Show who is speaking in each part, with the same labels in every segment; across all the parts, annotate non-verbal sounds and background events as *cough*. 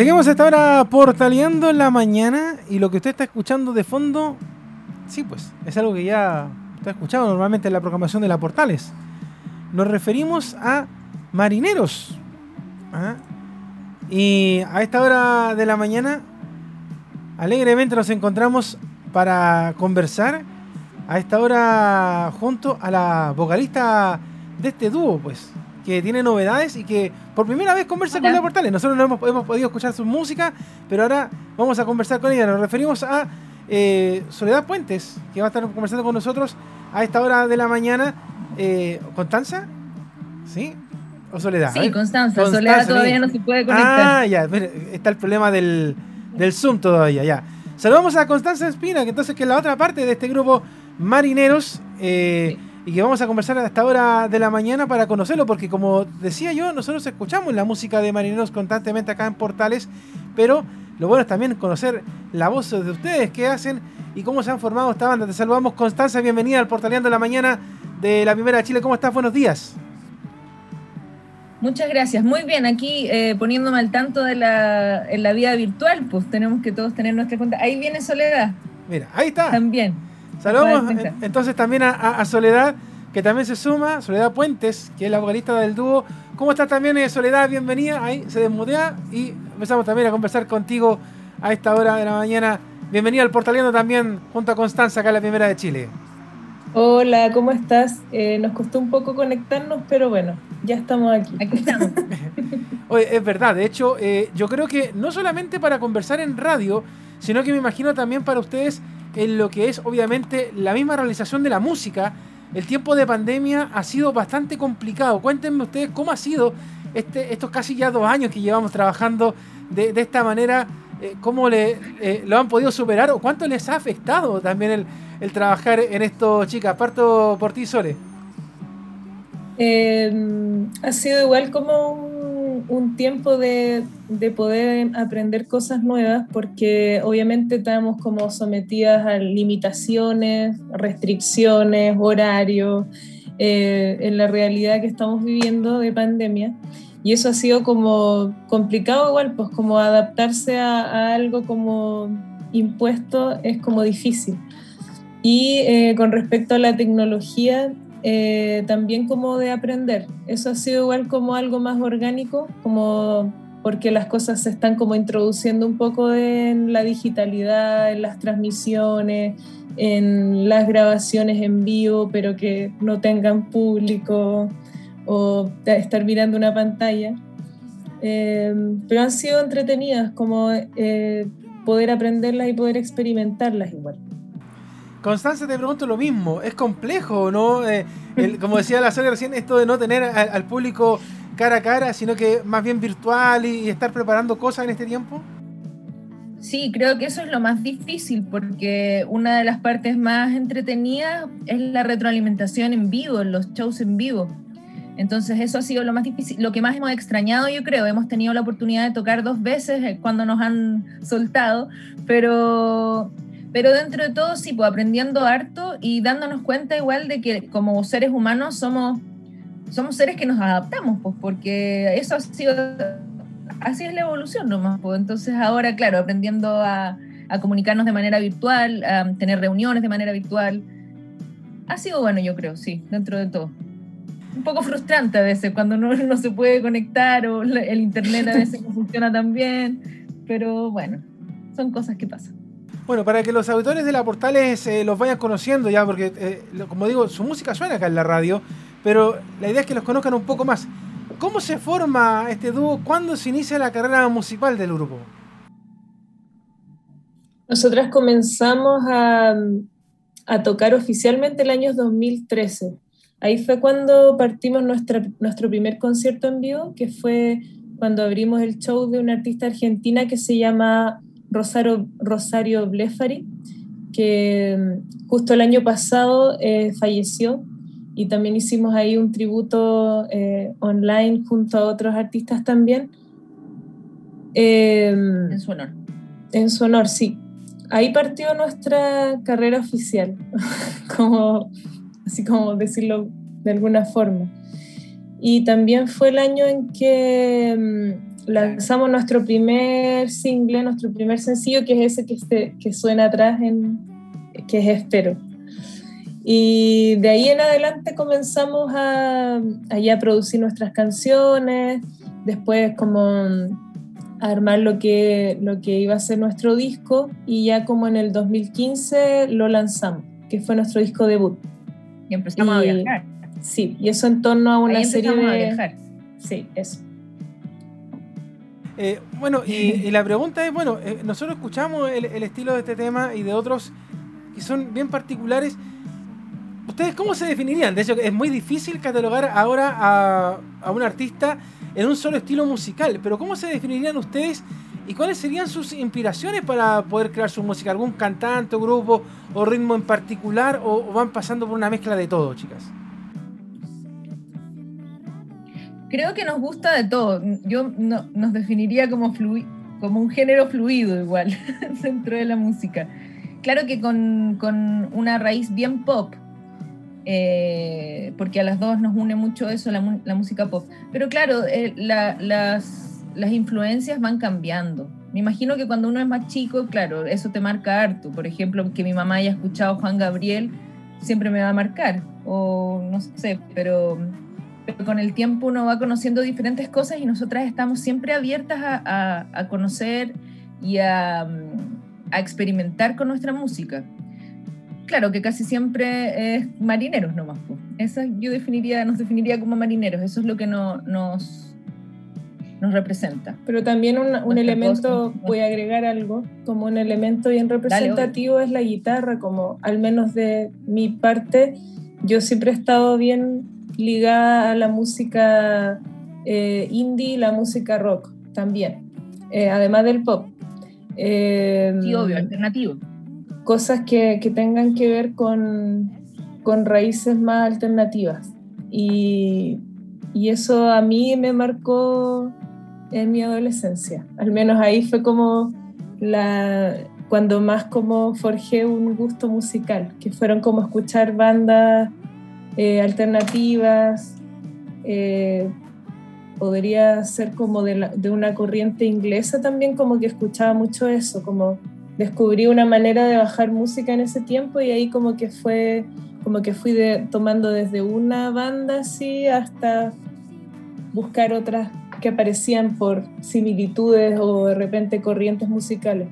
Speaker 1: Seguimos hasta ahora portaleando en la mañana y lo que usted está escuchando de fondo, sí, pues es algo que ya está escuchado normalmente en la programación de la Portales. Nos referimos a marineros. ¿ah? Y a esta hora de la mañana, alegremente nos encontramos para conversar a esta hora junto a la vocalista de este dúo, pues, que tiene novedades y que por primera vez conversa con la Portales. Nosotros no hemos, hemos, podido escuchar su música, pero ahora vamos a conversar con ella. Nos referimos a eh, Soledad Puentes, que va a estar conversando con nosotros a esta hora de la mañana. Eh, ¿Constanza? ¿Sí? ¿O Soledad?
Speaker 2: Sí, Constanza. Soledad todavía no se puede conectar.
Speaker 1: Ah, ya, está el problema del, del Zoom todavía, ya. Saludamos a Constanza Espina, que entonces que es la otra parte de este grupo Marineros. Eh, y que vamos a conversar a esta hora de la mañana para conocerlo, porque como decía yo, nosotros escuchamos la música de Marineros constantemente acá en Portales, pero lo bueno es también conocer la voz de ustedes, qué hacen y cómo se han formado esta banda. Te saludamos, Constanza, bienvenida al Portaleando de la Mañana de la Primera de Chile. ¿Cómo estás? Buenos días.
Speaker 2: Muchas gracias. Muy bien, aquí eh, poniéndome al tanto de la, en la vida virtual, pues tenemos que todos tener nuestra cuenta. Ahí viene Soledad.
Speaker 1: Mira, ahí está.
Speaker 2: También.
Speaker 1: Saludamos entonces también a, Soledad, que también se suma, Soledad Puentes, que es la vocalista del dúo. ¿Cómo estás también, eh, Soledad? Bienvenida. Ahí se desmudea y empezamos también a conversar contigo a esta hora de la mañana. Bienvenida al Portaleando también junto a Constanza, acá en la Primera de Chile.
Speaker 3: Hola, ¿cómo estás? Eh, nos costó un poco conectarnos, pero bueno, ya estamos aquí.
Speaker 2: Aquí estamos. *laughs*
Speaker 1: Oye, es verdad, de hecho, eh, yo creo que no solamente para conversar en radio, sino que me imagino también para ustedes en lo que es obviamente la misma realización de la música. El tiempo de pandemia ha sido bastante complicado. Cuéntenme ustedes cómo ha sido este, estos casi ya dos años que llevamos trabajando de, esta manera, eh, cómo le, eh, lo han podido superar o cuánto les ha afectado también el, trabajar en esto, chicas. Parto por ti, Sole.
Speaker 3: Eh, ha sido igual como un, tiempo de, poder aprender cosas nuevas porque obviamente estamos como sometidas a limitaciones, restricciones, horarios, eh, en la realidad que estamos viviendo de pandemia. Y eso ha sido como complicado igual, pues como adaptarse a, algo como impuesto es como difícil. Y eh, con respecto a la tecnología, eh, también como de aprender. Eso ha sido igual como algo más orgánico, como porque las cosas se están como introduciendo un poco en la digitalidad, en las transmisiones, en las grabaciones en vivo, pero que no tengan público o estar mirando una pantalla. Eh, pero han sido entretenidas, como eh, poder aprenderlas y poder experimentarlas igual.
Speaker 1: Constanza, te pregunto lo mismo. ¿Es complejo, no? Eh, como decía la Sonia recién, esto de no tener al, público cara a cara, sino que más bien virtual y, estar preparando cosas en este tiempo.
Speaker 2: Sí, creo que eso es lo más difícil porque una de las partes más entretenidas es la retroalimentación en vivo, los shows en vivo. Entonces eso ha sido lo más difícil, lo que más hemos extrañado yo creo. Hemos tenido la oportunidad de tocar dos veces eh, cuando nos han soltado, pero pero dentro de todo, sí, pues aprendiendo harto y dándonos cuenta igual de que como seres humanos somos, somos seres que nos adaptamos, pues porque eso ha sido, así es la evolución nomás. Pues. Entonces ahora, claro, aprendiendo a, a comunicarnos de manera virtual, a tener reuniones de manera virtual, ha sido bueno, yo creo, sí, dentro de todo. Un poco frustrante a veces cuando no, no se puede conectar o el internet a veces no *laughs* funciona tan bien, pero bueno, son cosas que pasan.
Speaker 1: Bueno, para que los auditores de la Portales eh, los vayan conociendo ya, porque eh, como digo, su música suena acá en la radio, pero la idea es que los conozcan un poco más. ¿Cómo se forma este dúo? ¿Cuándo se inicia la carrera musical del grupo?
Speaker 3: Nosotras comenzamos a, tocar oficialmente el año 2013. Ahí fue cuando partimos nuestro primer concierto en vivo, que fue cuando abrimos el show de una artista argentina que se llama Rosario, Rosario Blefari, que mm, justo el año pasado eh, falleció y también hicimos ahí un tributo eh, online junto a otros artistas también.
Speaker 2: Em, en su honor.
Speaker 3: En su honor, sí. Ahí partió nuestra carrera oficial, *laughs* como, así como decirlo de alguna forma. Y también fue el año en que mm, lanzamos nuestro primer single, nuestro primer sencillo, que es ese que, este, que suena atrás, en, que es Espero. Y de ahí en adelante comenzamos a, a producir nuestras canciones, después como a armar lo que, lo que iba a ser nuestro disco y ya como en el 2015 lo lanzamos, que fue nuestro disco debut.
Speaker 2: Y empezamos a viajar.
Speaker 3: Sí, y eso en torno a una serie de...
Speaker 2: A viajar.
Speaker 3: Sí, eso.
Speaker 1: Eh, bueno, y, la pregunta es, bueno, eh, nosotros escuchamos el, estilo de este tema y de otros que son bien particulares. ¿Ustedes cómo se definirían? De hecho, es muy difícil catalogar ahora a, a un artista en un solo estilo musical, pero ¿cómo se definirían ustedes y cuáles serían sus inspiraciones para poder crear su música? ¿Algún cantante, grupo o ritmo en particular o van pasando por una mezcla de todo, chicas?
Speaker 2: Creo que nos gusta de todo. Yo no, nos definiría como, como un género fluido igual *laughs* dentro de la música. Claro que con, con una raíz bien pop, eh, porque a las dos nos une mucho eso, la, la música pop. Pero claro, eh, las, las influencias van cambiando. Me imagino que cuando uno es más chico, claro, eso te marca harto. Por ejemplo, que mi mamá haya escuchado Juan Gabriel, siempre me va a marcar. O no sé, pero con el tiempo uno va conociendo diferentes cosas y nosotras estamos siempre abiertas a, conocer y a, experimentar con nuestra música. Claro que casi siempre es marineros nomás. Esa yo definiría, nos definiría como marineros, eso es lo que no, nos, nos representa.
Speaker 3: Pero también un, elemento, voy a agregar algo, como un elemento bien representativo es la guitarra, como al menos de mi parte, yo siempre he estado bien ligada a la música eh, indie, la música rock también, eh, además del pop.
Speaker 2: Eh, sí, obvio, alternativo.
Speaker 3: Cosas que, que tengan que ver con, con, raíces más alternativas. Y, y eso a mí me marcó en mi adolescencia. Al menos ahí fue como la, cuando más como forjé un gusto musical, que fueron como escuchar bandas eh, alternativas, eh, podría ser como de, una corriente inglesa también, como que escuchaba mucho eso, como descubrí una manera de bajar música en ese tiempo y ahí como que fue, como que fui tomando desde una banda así hasta buscar otras que aparecían por similitudes o de repente corrientes musicales.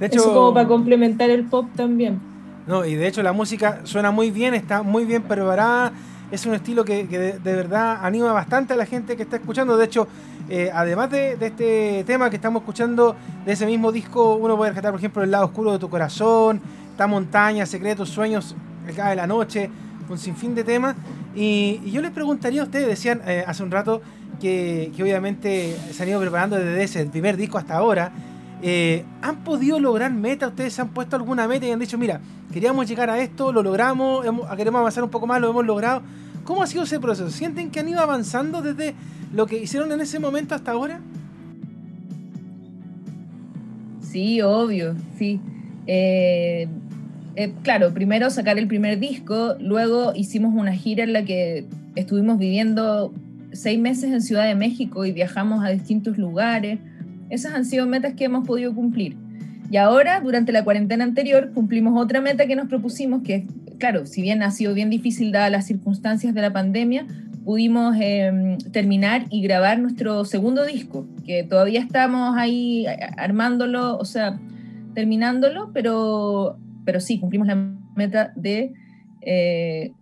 Speaker 3: De hecho, Eso como para complementar el pop también.
Speaker 1: No, y de hecho la música suena muy bien, está muy bien preparada. Es un estilo que, de, verdad anima bastante a la gente que está escuchando. De hecho, eh, además de, este tema que estamos escuchando de ese mismo disco, uno puede rescatar, por ejemplo, El lado oscuro de tu corazón, Esta montaña, Secretos, Sueños, El de la noche, un sinfín de temas. Y, yo les preguntaría a ustedes, decían eh, hace un rato que, que obviamente se han ido preparando desde ese primer disco hasta ahora. Eh, ¿Han podido lograr meta? ¿Ustedes se han puesto alguna meta y han dicho, mira, queríamos llegar a esto, lo logramos, queremos avanzar un poco más, lo hemos logrado? ¿Cómo ha sido ese proceso? ¿Sienten que han ido avanzando desde lo que hicieron en ese momento hasta ahora?
Speaker 2: Sí, obvio, sí. Eh, eh, claro, primero sacar el primer disco, luego hicimos una gira en la que estuvimos viviendo seis meses en Ciudad de México y viajamos a distintos lugares esas han sido metas que hemos podido cumplir. Y ahora, durante la cuarentena anterior, cumplimos otra meta que nos propusimos, que claro, si bien ha sido bien difícil dadas las circunstancias de la pandemia, pudimos em, terminar y grabar nuestro segundo disco, que todavía estamos ahí armándolo, o sea, terminándolo, pero, pero sí, cumplimos la meta de eh,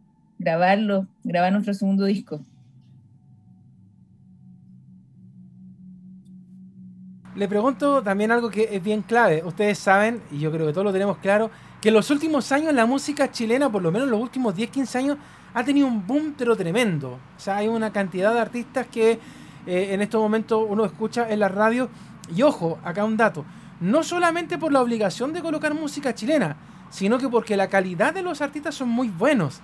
Speaker 2: grabarlo, grabar nuestro segundo disco.
Speaker 1: Le pregunto también algo que es bien clave. Ustedes saben, y yo creo que todos lo tenemos claro, que en los últimos años la música chilena, por lo menos en los últimos 10, 15 años, ha tenido un boom pero tremendo. O sea, hay una cantidad de artistas que eh, en estos momentos uno escucha en la radio. Y ojo, acá un dato. No solamente por la obligación de colocar música chilena, sino que porque la calidad de los artistas son muy buenos.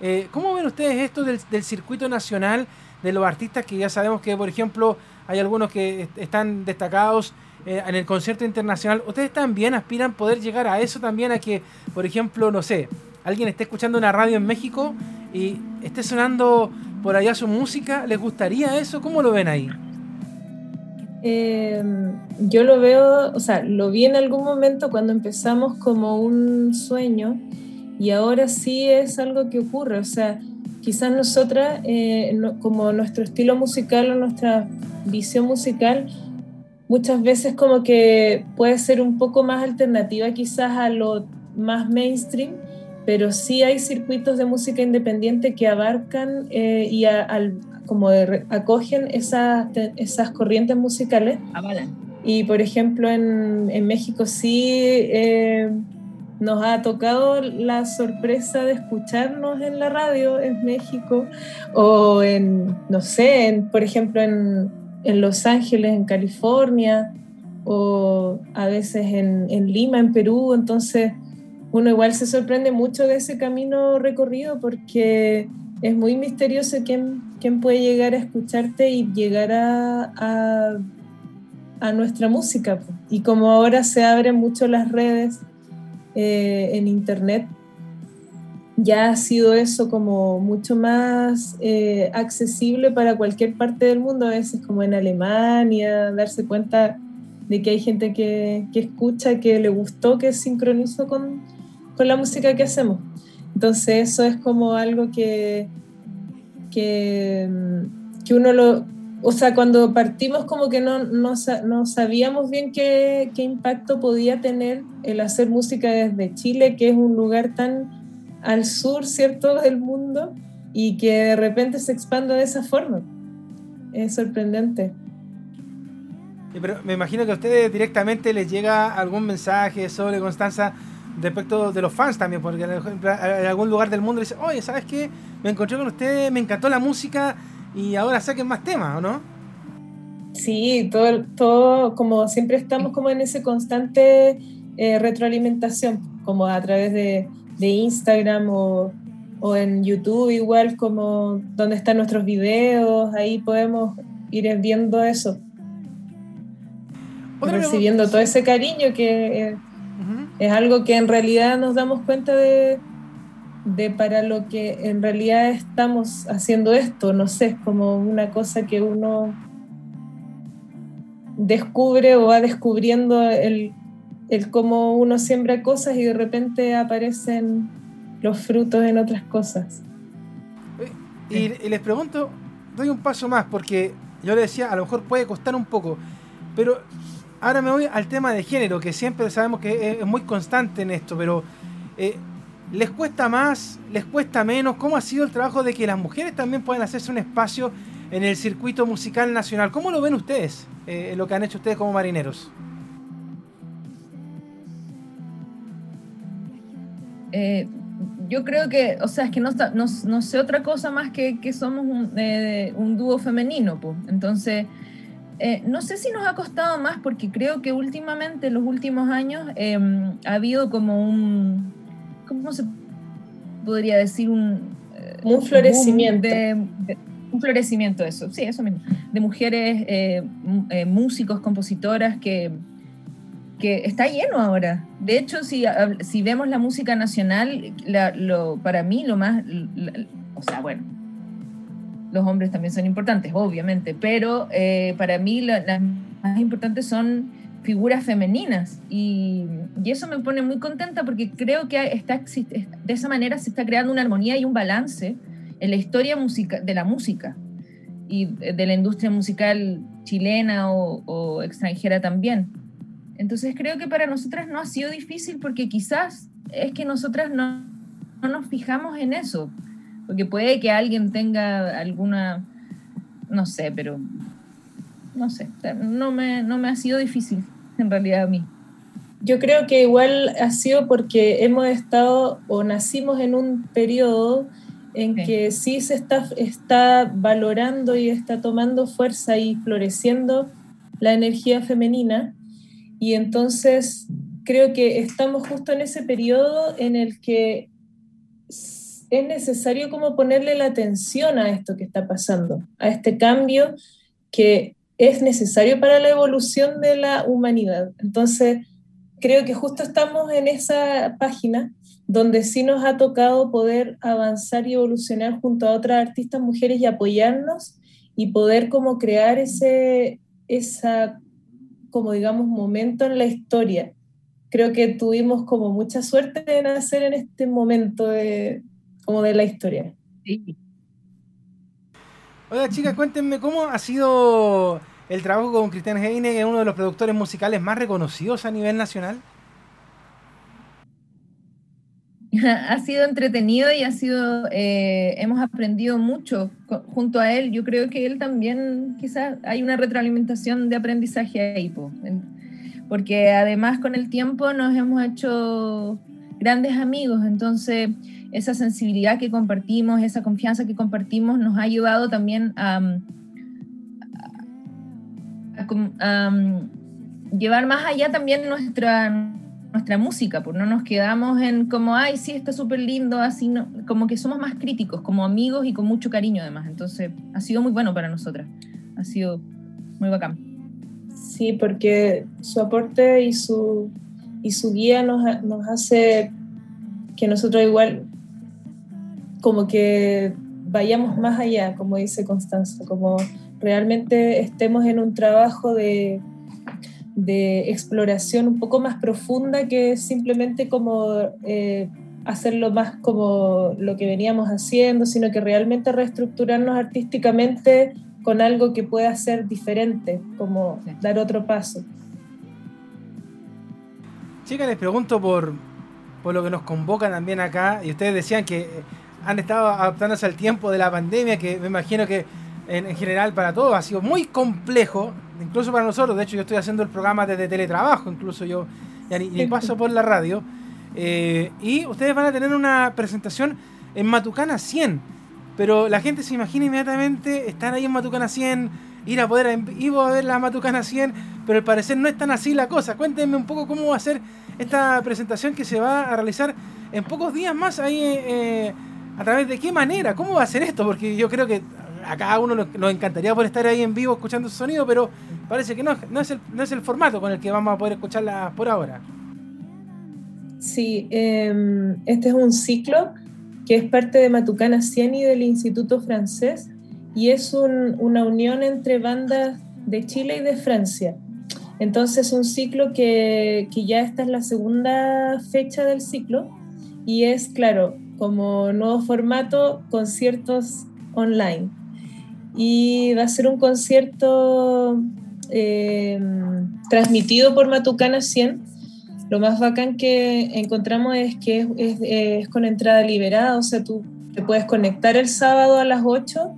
Speaker 1: Eh, ¿Cómo ven ustedes esto del, del circuito nacional, de los artistas que ya sabemos que, por ejemplo, hay algunos que están destacados eh, en el concierto internacional. ¿Ustedes también aspiran poder llegar a eso también? A que, por ejemplo, no sé, alguien esté escuchando una radio en México y esté sonando por allá su música. ¿Les gustaría eso? ¿Cómo lo ven ahí?
Speaker 3: Em, yo lo veo, o sea, lo vi en algún momento cuando empezamos como un sueño y ahora sí es algo que ocurre, o sea, quizás nosotras, eh, como nuestro estilo musical o nuestra visión musical, muchas veces como que puede ser un poco más alternativa quizás a lo más mainstream, pero sí hay circuitos de música independiente que abarcan eh, y al, como acogen esas, esas corrientes musicales. Y por ejemplo en, en México sí eh, nos ha tocado la sorpresa de escucharnos en la radio en México o en, no sé, en, por ejemplo en, en, Los Ángeles, en California o a veces en, en Lima, en Perú. Entonces uno igual se sorprende mucho de ese camino recorrido porque es muy misterioso quién, quién puede llegar a escucharte y llegar a, a, nuestra música. Y como ahora se abren mucho las redes eh, en internet, ya ha sido eso como mucho más eh, accesible para cualquier parte del mundo, a veces como en Alemania, darse cuenta de que hay gente que, que escucha, que le gustó, que sincronizó con, con la música que hacemos. Entonces eso es como algo que, que, que uno lo, o sea, cuando partimos como que no, no, no sabíamos bien qué, qué, impacto podía tener el hacer música desde Chile, que es un lugar tan al sur, ¿cierto?, *laughs* del mundo, y que de repente se expanda de esa forma. Es sorprendente.
Speaker 1: Pero me imagino que a ustedes directamente les llega algún mensaje sobre Constanza respecto de los fans también, porque en algún lugar del mundo dice, oye, ¿sabes qué? Me encontré con ustedes, me encantó la música y ahora saquen más temas, ¿o no?
Speaker 3: Sí, todo, todo, como siempre estamos como en ese constante eh, retroalimentación, como a través de, de Instagram o, o, en YouTube, igual como donde están nuestros videos, ahí podemos ir viendo eso. Recibiendo todo ese cariño que eh, es algo que en realidad nos damos cuenta de, de para lo que en realidad estamos haciendo esto. No sé, es como una cosa que uno descubre o va descubriendo el, el cómo uno siembra cosas y de repente aparecen los frutos en otras cosas.
Speaker 1: Y, les pregunto, doy un paso más, porque yo le decía, a lo mejor puede costar un poco, pero ahora me voy al tema de género, que siempre sabemos que es, muy constante en esto, pero eh, ¿les cuesta más? ¿Les cuesta menos? ¿Cómo ha sido el trabajo de que las mujeres también puedan hacerse un espacio en el circuito musical nacional? ¿Cómo lo ven ustedes, eh, lo que han hecho ustedes como marineros?
Speaker 2: Eh, yo creo que, o sea, es que no, sé otra cosa más que, que somos un, un dúo femenino, pues. Entonces, eh, no sé si nos ha costado más porque creo que últimamente, en los últimos años, em, ha habido como un, ¿cómo se podría decir? Un,
Speaker 3: eh, un florecimiento.
Speaker 2: un florecimiento, eso, sí, eso mismo, de mujeres eh, músicos, compositoras que, que está lleno ahora. De hecho, si, si vemos la música nacional, lo, para mí lo más, o sea, bueno, los hombres también son importantes, obviamente, pero eh, para mí las más importantes son figuras femeninas y, eso me pone muy contenta porque creo que está, de esa manera se está creando una armonía y un balance en la historia musica, de la música y de la industria musical chilena o, o extranjera también. Entonces creo que para nosotras no ha sido difícil porque quizás es que nosotras no, no nos fijamos en eso. Porque puede que alguien tenga alguna, no sé, pero no sé, no me, no me ha sido difícil *laughs* en realidad a mí.
Speaker 3: Yo creo que igual ha sido porque hemos estado o nacimos en un periodo en que sí se está, está valorando y está tomando fuerza y floreciendo la energía femenina. Y entonces creo que estamos justo en ese periodo en el que es necesario como ponerle la atención a esto que está pasando, a este cambio que es necesario para la evolución de la humanidad. Entonces, creo que justo estamos en esa página donde sí nos ha tocado poder avanzar y evolucionar junto a otras artistas mujeres y apoyarnos y poder como crear ese, esa, como digamos, momento en la historia. Creo que tuvimos como mucha suerte de nacer en este momento de, como de la historia. Sí.
Speaker 1: Oiga, chicas, cuéntenme cómo ha sido el trabajo con Cristian Heine, que es uno de los productores musicales más reconocidos a nivel nacional. *laughs*
Speaker 2: ha sido entretenido y ha sido, eh, hemos aprendido mucho junto a él. Yo creo que él también, quizás hay una retroalimentación de aprendizaje ahí, porque además con el tiempo nos hemos hecho grandes amigos, entonces esa sensibilidad que compartimos, esa confianza que compartimos nos ha ayudado también a, llevar más allá también nuestra nuestra música, pues no nos quedamos en como, ay, sí, está súper lindo, así, no, como que somos más críticos, como amigos y con mucho cariño además. Entonces, ha sido muy bueno para nosotras, ha sido muy bacán.
Speaker 3: Sí, porque su aporte y su, y su guía nos hace que nosotros igual como que vayamos más allá, como dice Constanza, como realmente estemos en un trabajo de de exploración un poco más profunda que simplemente como eh, hacerlo más como lo que veníamos haciendo, sino que realmente reestructurarnos artísticamente con algo que pueda ser diferente, como dar otro paso.
Speaker 1: Chicas, les pregunto por, por lo que nos convoca también acá, y ustedes decían que han estado adaptándose al tiempo de la pandemia, que me imagino que en, en general para todos ha sido muy complejo incluso para nosotros, de hecho yo estoy haciendo el programa desde teletrabajo, incluso yo ya ni, paso por la radio, eh, y ustedes van a tener una presentación en Matucana 100, pero la gente se imagina inmediatamente estar ahí en Matucana 100, ir a poder ir a ver la Matucana 100, pero al parecer no es tan así la cosa. Cuéntenme un poco cómo va a ser esta presentación que se va a realizar en pocos días más ahí. Eh, ¿A través de qué manera? ¿Cómo va a ser esto? Porque yo creo que a cada uno nos encantaría por estar ahí en vivo escuchando su sonido, pero parece que no, es, el, no es el formato con el que vamos a poder escucharla por ahora.
Speaker 3: Sí, em, este es un ciclo que es parte de Matucana Cieni del Instituto Francés y es una unión entre bandas de Chile y de Francia. Entonces, un ciclo que, que ya esta es la segunda fecha del ciclo y es, claro, como nuevo formato, conciertos online y va a ser un concierto eh, transmitido por Matucana 100. Lo más bacán que encontramos es que es, con entrada liberada, o sea, tú te puedes conectar el sábado a las 8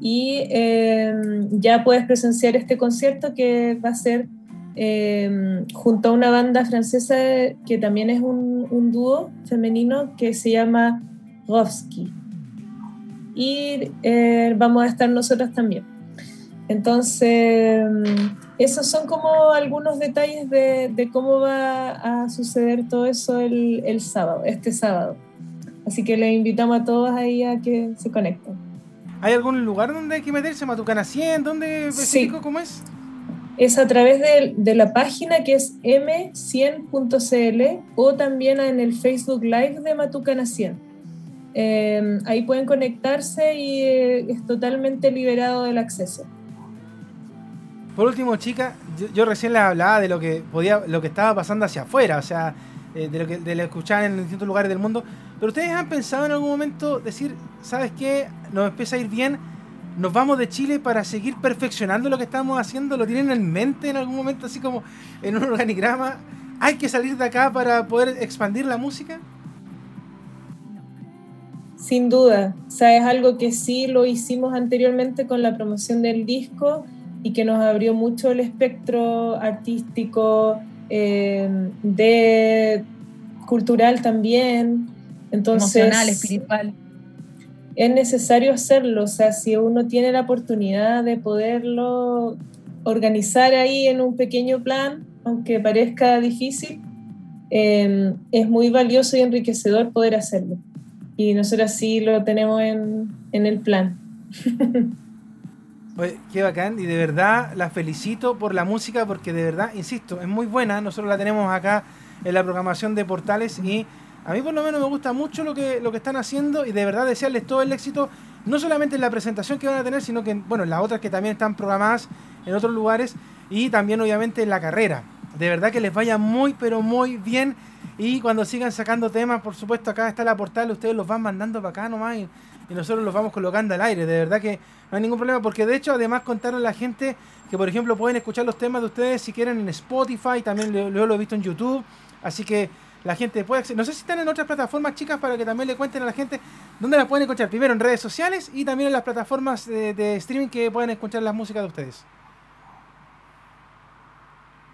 Speaker 3: y eh, ya puedes presenciar este concierto que va a ser eh, junto a una banda francesa que también es un, un dúo femenino que se llama Rovsky y eh, vamos a estar nosotras también. Entonces, esos son como algunos detalles de, cómo va a suceder todo eso el, sábado, este sábado. Así que les invitamos a todos ahí a que se conecten.
Speaker 1: ¿Hay algún lugar donde hay que meterse? ¿Matucana 100? ¿Dónde
Speaker 3: sí.
Speaker 1: cómo es?
Speaker 3: Es a través de, de, la página que es m100.cl o también en el Facebook Live de Matucana 100. Em, ahí pueden conectarse y eh, es totalmente liberado del acceso.
Speaker 1: Por último, chica, yo, recién les hablaba de lo que podía, lo que estaba pasando hacia afuera, o sea, eh, de lo que de lo escuchaban en distintos lugares del mundo. Pero ustedes han pensado en algún momento decir, ¿sabes qué? Nos empieza a ir bien, nos vamos de Chile para seguir perfeccionando lo que estamos haciendo. ¿Lo tienen en mente en algún momento, así como en un organigrama? ¿Hay que salir de acá para poder expandir la música?
Speaker 3: Sin duda, o sea, es algo que sí lo hicimos anteriormente con la promoción del disco y que nos abrió mucho el espectro artístico, eh, de cultural también. Entonces,
Speaker 2: Emocional, espiritual.
Speaker 3: Es necesario hacerlo, o sea, si uno tiene la oportunidad de poderlo organizar ahí en un pequeño plan, aunque parezca difícil, eh, es muy valioso y enriquecedor poder hacerlo y nosotros sí lo tenemos en, el plan.
Speaker 1: Oye, qué bacán y de verdad la felicito por la música porque de verdad, insisto, es muy buena. Nosotros la tenemos acá en la programación de portales y a mí por lo menos me gusta mucho lo que, lo que están haciendo y de verdad desearles todo el éxito, no solamente en la presentación que van a tener, sino que bueno, en las otras que también están programadas en otros lugares y también obviamente en la carrera. De verdad que les vaya muy, pero muy bien. Y cuando sigan sacando temas, por supuesto, acá está la portal, ustedes los van mandando para acá nomás y, nosotros los vamos colocando al aire. De verdad que no hay ningún problema, porque de hecho, además contaron a la gente que, por ejemplo, pueden escuchar los temas de ustedes si quieren en Spotify, también lo, lo he visto en YouTube. Así que la gente puede acceder. No sé si están en otras plataformas, chicas, para que también le cuenten a la gente dónde las pueden escuchar. Primero en redes sociales y también en las plataformas de, streaming que pueden escuchar la música de ustedes.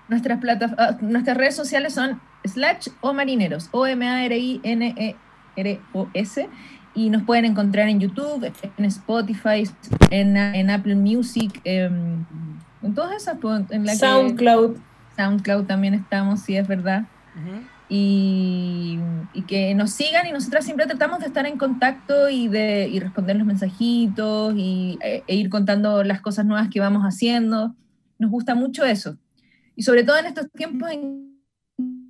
Speaker 2: Nuestras, ah, nuestras redes sociales son Slash o Marineros, O-M-A-R-I-N-E-R-O-S. Y nos pueden encontrar en YouTube, en Spotify, en, Apple Music, en, todas esas. Pues, en la
Speaker 3: SoundCloud.
Speaker 2: SoundCloud también estamos, sí, es verdad y, que nos sigan y nosotras siempre tratamos de estar en contacto y de y responder los mensajitos y, e, e, ir contando las cosas nuevas que vamos haciendo. Nos gusta mucho eso. Y sobre todo en estos tiempos en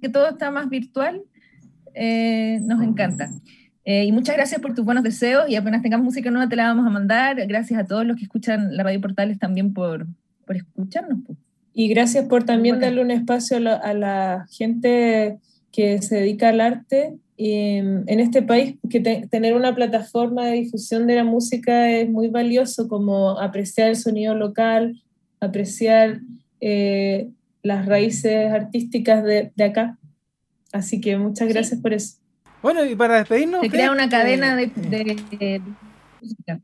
Speaker 2: que todo está más virtual, eh, nos encanta. Eh, y muchas gracias por tus buenos deseos y apenas tengamos música nueva te la vamos a mandar. Gracias a todos los que escuchan la Radio Portales también por, por escucharnos.
Speaker 3: Y gracias por también darle un espacio a la gente que se dedica al arte. Y em, en este país, que tener una plataforma de difusión de la música es muy valioso, como apreciar el sonido local, apreciar eh, las raíces artísticas de, de, acá. Así que muchas gracias por eso.
Speaker 1: Bueno, y para despedirnos...
Speaker 2: Se crea una cadena de, de música.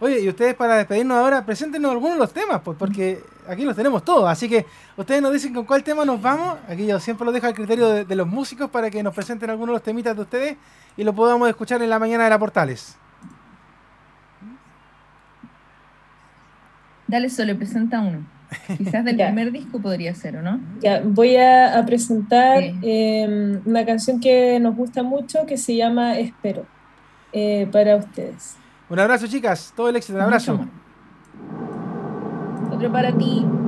Speaker 1: Oye, y ustedes para despedirnos ahora, preséntenos algunos de los temas, pues porque aquí los tenemos todos. Así que ustedes nos dicen con cuál tema nos vamos. Aquí yo siempre lo dejo al criterio de, los músicos para que nos presenten algunos de los temitas de ustedes y lo podamos escuchar en la mañana de la Portales.
Speaker 2: Dale solo, presenta uno. Quizás del *laughs* primer disco podría ser, ¿o no?
Speaker 3: Ya, voy a, presentar em, una canción que nos gusta mucho que se llama Espero, eh, para ustedes.
Speaker 1: Un abrazo, chicas. Todo el éxito. Un abrazo.
Speaker 2: Para ti.